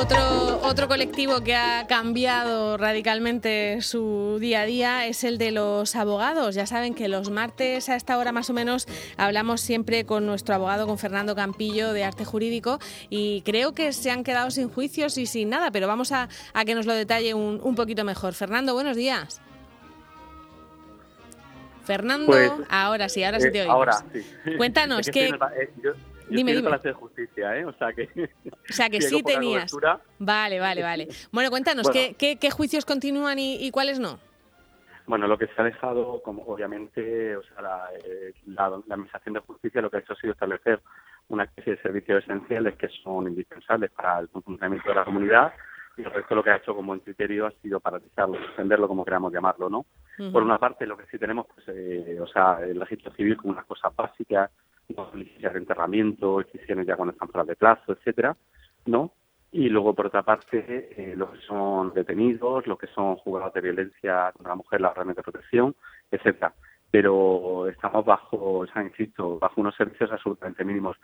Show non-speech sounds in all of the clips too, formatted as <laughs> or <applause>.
Otro, otro colectivo que ha cambiado radicalmente su día a día es el de los abogados. Ya saben que los martes a esta hora más o menos hablamos siempre con nuestro abogado, con Fernando Campillo de Arte Jurídico, y creo que se han quedado sin juicios y sin nada, pero vamos a, que nos lo detalle un, un, poquito mejor. Fernando, buenos días. Fernando, pues, ahora sí, ahora sí te eh, Ahora sí. <laughs> Cuéntanos, ¿qué, dime, dime. de justicia, ¿eh? O sea que, <laughs> o sea que <laughs> sí tenías. Vale, vale, vale. <laughs> Bueno, cuéntanos, ¿qué, qué, juicios continúan y, cuáles no? Bueno, lo que se ha dejado, como obviamente, o sea, la, eh, la, Administración de Justicia lo que ha hecho ha sido establecer una especie de servicios esenciales que son indispensables para el funcionamiento de la comunidad y el resto lo que ha hecho como criterio ha sido paralizarlo, suspenderlo, como queramos llamarlo, ¿no? Por una parte, lo que sí tenemos, pues, eh, o sea, el registro civil como unas cosas básicas, licencias de enterramiento, excepciones ya cuando están fuera de plazo, etcétera, ¿no? Y luego, por otra parte, eh, los que son detenidos, los que son juzgados de violencia contra la mujer, la órdenes de protección, etcétera. Pero estamos bajo, o sea, insisto, bajo unos servicios absolutamente mínimos.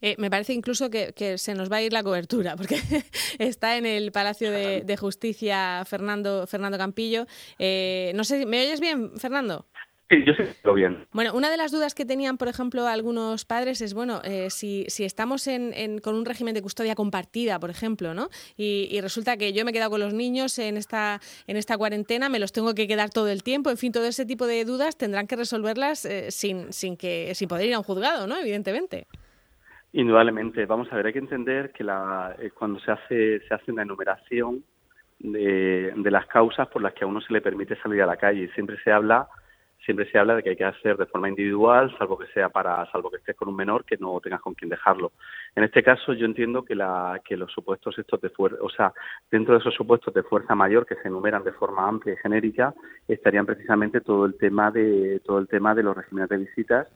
Eh, me parece incluso que, se nos va a ir la cobertura, porque <laughs> está en el Palacio de, Justicia Fernando, Fernando Campillo. Eh, no sé, ¿me oyes bien, Fernando? Sí, yo bien. Bueno, una de las dudas que tenían, por ejemplo, algunos padres es, bueno, eh, si, si estamos en, con un régimen de custodia compartida, por ejemplo, ¿no? Y, resulta que yo me he quedado con los niños en esta, en esta cuarentena, me los tengo que quedar todo el tiempo, en fin, todo ese tipo de dudas tendrán que resolverlas eh, sin, sin, que, sin poder ir a un juzgado, ¿no? Evidentemente. Indudablemente. Vamos a ver, hay que entender que la, eh, cuando se hace, se hace una enumeración de, de las causas por las que a uno se le permite salir a la calle, siempre se habla siempre se habla de que hay que hacer de forma individual, salvo que sea para, salvo que estés con un menor que no tengas con quien dejarlo. En este caso, yo entiendo que la, que los supuestos estos de fuerza, o sea, dentro de esos supuestos de fuerza mayor que se enumeran de forma amplia y genérica, estarían precisamente todo el tema de, todo el tema de los regímenes de visitas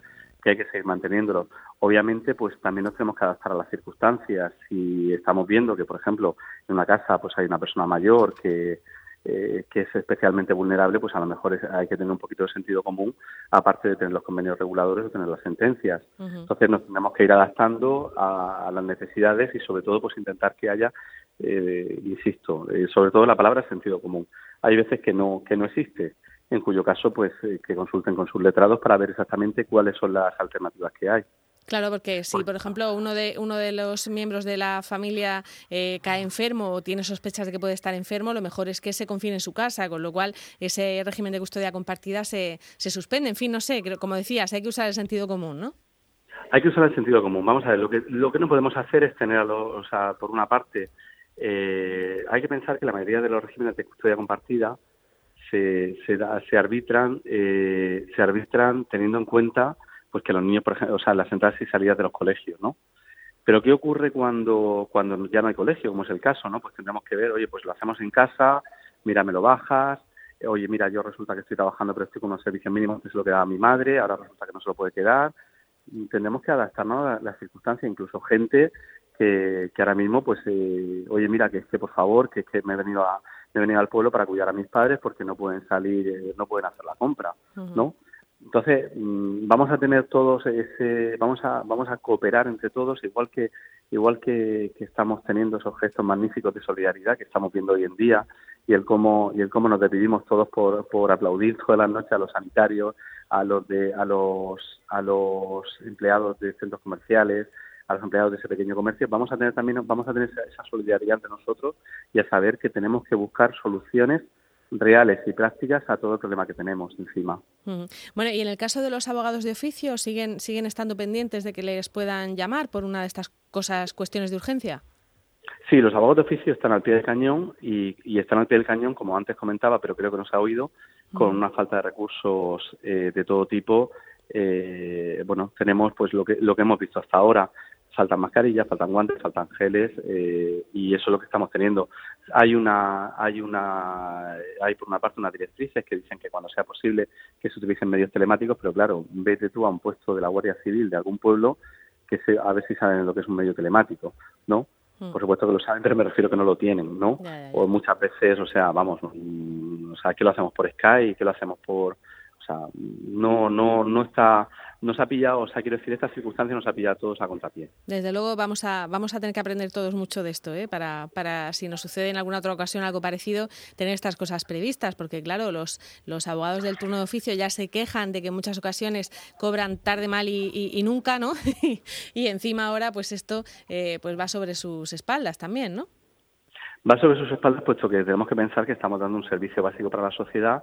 que hay que seguir manteniéndolo. Obviamente, pues también nos tenemos que adaptar a las circunstancias. Si estamos viendo que, por ejemplo, en una casa pues hay una persona mayor que eh, que es especialmente vulnerable, pues a lo mejor hay que tener un poquito de sentido común, aparte de tener los convenios reguladores o tener las sentencias. Entonces nos tenemos que ir adaptando a, las necesidades y sobre todo pues intentar que haya, eh, insisto, eh, sobre todo la palabra sentido común. Hay veces que no, que no existe, en cuyo caso pues que consulten con sus letrados para ver exactamente cuáles son las alternativas que hay. Claro, porque si, por ejemplo, uno de, uno de los miembros de la familia eh, cae enfermo o tiene sospechas de que puede estar enfermo, lo mejor es que se confine en su casa, con lo cual ese régimen de custodia compartida se, se suspende. En fin, no sé, como decías, hay que usar el sentido común, ¿no? Hay que usar el sentido común. Vamos a ver, lo que, lo que no podemos hacer es tener, o sea, por una parte, eh, hay que pensar que la mayoría de los regímenes de custodia compartida se, se, se arbitran, eh, se arbitran teniendo en cuenta pues que los niños, por ejemplo, o sea, las entradas y salidas de los colegios, ¿no? Pero ¿qué ocurre cuando, cuando ya no hay colegio, como es el caso, ¿no? Pues tendremos que ver, oye, pues lo hacemos en casa, mira, me lo bajas, oye, mira, yo resulta que estoy trabajando, pero estoy con unos servicios mínimos que se lo queda a mi madre, ahora resulta que no se lo puede quedar. tendremos que adaptarnos a las circunstancias, incluso gente que, que ahora mismo, pues, eh, oye, mira, que es que por favor, que es que me he venido a, me he venido al pueblo para cuidar a mis padres porque no pueden salir, eh, no pueden hacer la compra, ¿no? Entonces, mm, vamos a tener todos ese, vamos a, vamos a cooperar entre todos, igual que, igual que, estamos teniendo esos gestos magníficos de solidaridad que estamos viendo hoy en día, y el cómo, y el cómo nos despedimos todos por, por aplaudir todas las noches a los sanitarios, a los de, a los, a los empleados de centros comerciales, a los empleados de ese pequeño comercio, vamos a tener también, vamos a tener esa, esa solidaridad entre nosotros y a saber que tenemos que buscar soluciones reales y prácticas a todo el problema que tenemos encima. Bueno, y en el caso de los abogados de oficio, ¿siguen, siguen estando pendientes de que les puedan llamar por una de estas cosas, cuestiones de urgencia? Sí, los abogados de oficio están al pie del cañón y, están al pie del cañón, como antes comentaba, pero creo que no se ha oído, con una falta de recursos eh, de todo tipo. Eh, bueno, tenemos pues lo que, lo que hemos visto hasta ahora faltan mascarillas, faltan guantes, faltan geles eh, y eso es lo que estamos teniendo. Hay una, hay una, hay por una parte unas directrices que dicen que cuando sea posible que se utilicen medios telemáticos, pero claro, vete tú a un puesto de la Guardia Civil de algún pueblo que se, a ver si saben lo que es un medio telemático, ¿no? Hmm. Por supuesto que lo saben, pero me refiero que no lo tienen, ¿no? O muchas veces, o sea, vamos, mm, o sea, que lo hacemos por Skype, que lo hacemos por, o sea, no, no, no está nos ha pillado, o sea, quiero decir, esta circunstancia nos ha pillado a todos a contrapié. Desde luego vamos a, vamos a tener que aprender todos mucho de esto, ¿eh? para, para si nos sucede en alguna otra ocasión algo parecido, tener estas cosas previstas, porque claro, los, los abogados del turno de oficio ya se quejan de que en muchas ocasiones cobran tarde, mal y, nunca, ¿no? <laughs> y encima ahora, pues esto eh, pues va sobre sus espaldas también, ¿no? Va sobre sus espaldas, puesto que tenemos que pensar que estamos dando un servicio básico para la sociedad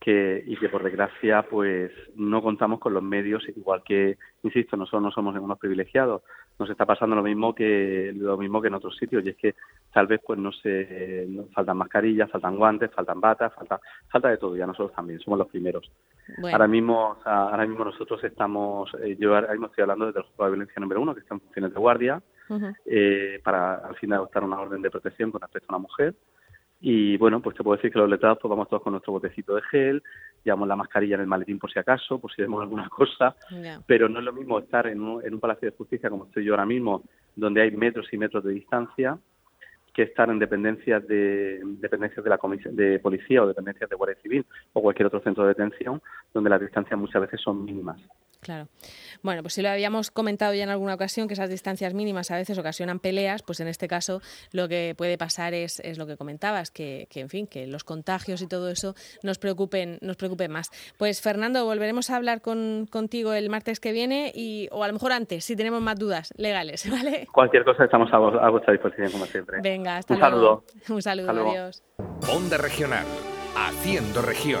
que, y que por desgracia pues no contamos con los medios igual que insisto nosotros no somos unos privilegiados. Nos está pasando lo mismo que lo mismo que en otros sitios y es que tal vez pues no se faltan mascarillas faltan guantes faltan batas falta falta de todo ya nosotros también somos los primeros. Ahora mismo ahora mismo nosotros estamos eh, yo ahora mismo estoy hablando del juego de violencia número uno que está en funciones de guardia eh, para al fin adoptar una orden de protección con respecto a una mujer y bueno, pues te puedo decir que los letrados pues vamos todos con nuestro botecito de gel, llevamos la mascarilla en el maletín por si acaso, por si vemos alguna cosa, pero no es lo mismo estar en un, en un palacio de justicia como estoy yo ahora mismo, donde hay metros y metros de distancia, que estar en dependencias de dependencias de la comisión de policía o dependencias de guardia civil o cualquier otro centro de detención, donde las distancias muchas veces son mínimas. Claro. Bueno, pues si lo habíamos comentado ya en alguna ocasión, que esas distancias mínimas a veces ocasionan peleas, pues en este caso lo que puede pasar es, es lo que comentabas, que, que, en fin, que los contagios y todo eso nos preocupen, nos preocupen más. Pues Fernando, volveremos a hablar con, contigo el martes que viene y, o a lo mejor antes, si tenemos más dudas legales, <laughs> ¿vale? Cualquier cosa estamos a, vuestra disposición, como siempre. Venga, hasta Un saludo. Un saludo, adiós. Onda Regional, haciendo región.